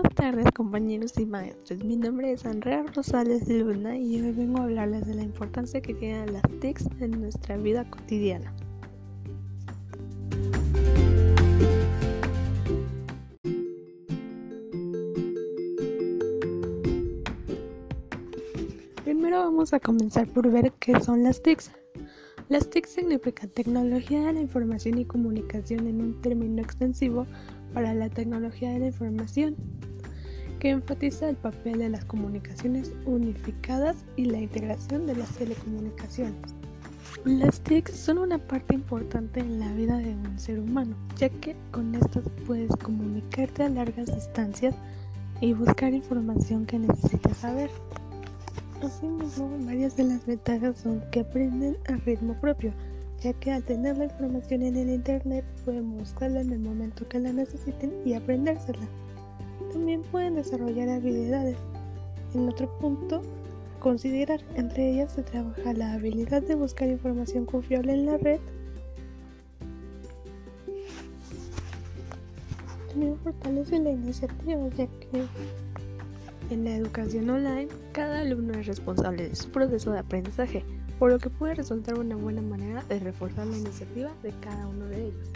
Buenas tardes compañeros y maestros, mi nombre es Andrea Rosales Luna y hoy vengo a hablarles de la importancia que tienen las TICs en nuestra vida cotidiana. Primero vamos a comenzar por ver qué son las TICs. Las TIC significan tecnología de la información y comunicación en un término extensivo para la tecnología de la información, que enfatiza el papel de las comunicaciones unificadas y la integración de las telecomunicaciones. Las TIC son una parte importante en la vida de un ser humano, ya que con estas puedes comunicarte a largas distancias y buscar información que necesitas saber. Asimismo, varias de las ventajas son que aprenden a ritmo propio, ya que al tener la información en el Internet pueden buscarla en el momento que la necesiten y aprendérsela. También pueden desarrollar habilidades. En otro punto, considerar, entre ellas se trabaja la habilidad de buscar información confiable en la red. También fortalece la iniciativa, ya que en la educación online, cada alumno es responsable de su proceso de aprendizaje, por lo que puede resultar una buena manera de reforzar la iniciativa de cada uno de ellos.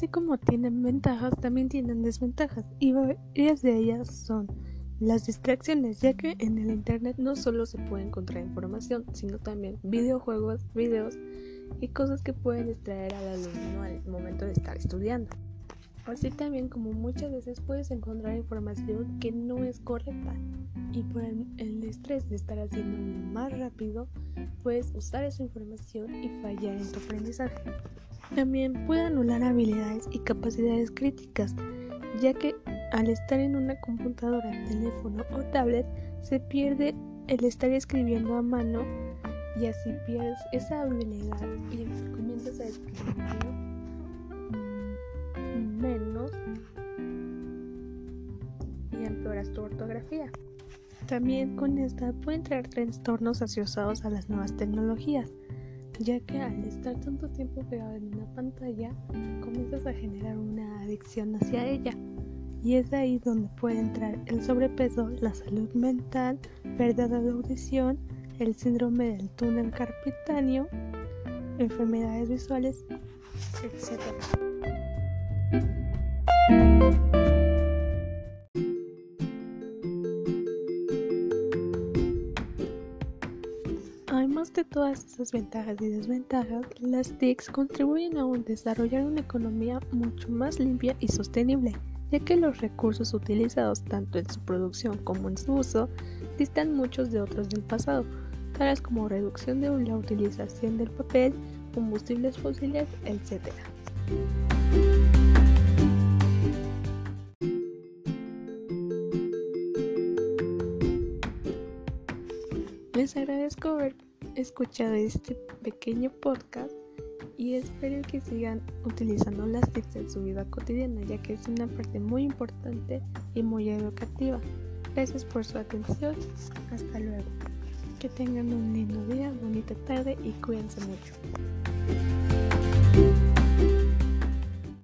Así como tienen ventajas, también tienen desventajas, y varias de ellas son las distracciones, ya que en el Internet no solo se puede encontrar información, sino también videojuegos, videos, y cosas que pueden distraer al alumno al momento de estar estudiando. Así también como muchas veces puedes encontrar información que no es correcta y por el, estrés de estar haciendo más rápido puedes usar esa información y fallar en tu aprendizaje. También puede anular habilidades y capacidades críticas, ya que al estar en una computadora, teléfono o tablet se pierde el estar escribiendo a mano y así pierdes esa habilidad y comienzas a escribir menos y empeoras tu ortografía. También con esta pueden traer trastornos asociados a las nuevas tecnologías, ya que al estar tanto tiempo pegado en una pantalla, comienzas a generar una adicción hacia ella. Y es ahí donde puede entrar el sobrepeso, la salud mental, pérdida de audición, el síndrome del túnel carpetáneo, enfermedades visuales, etc. Además de todas esas ventajas y desventajas, las TICs contribuyen a desarrollar una economía mucho más limpia y sostenible, ya que los recursos utilizados tanto en su producción como en su uso distan muchos de otros del pasado, tales como reducción de la utilización del papel, combustibles fósiles, etc. Les agradezco haber escuchado este pequeño podcast y espero que sigan utilizando las TICs en su vida cotidiana ya que es una parte muy importante y muy educativa. Gracias por su atención. Hasta luego. Que tengan un lindo día, bonita tarde y cuídense mucho.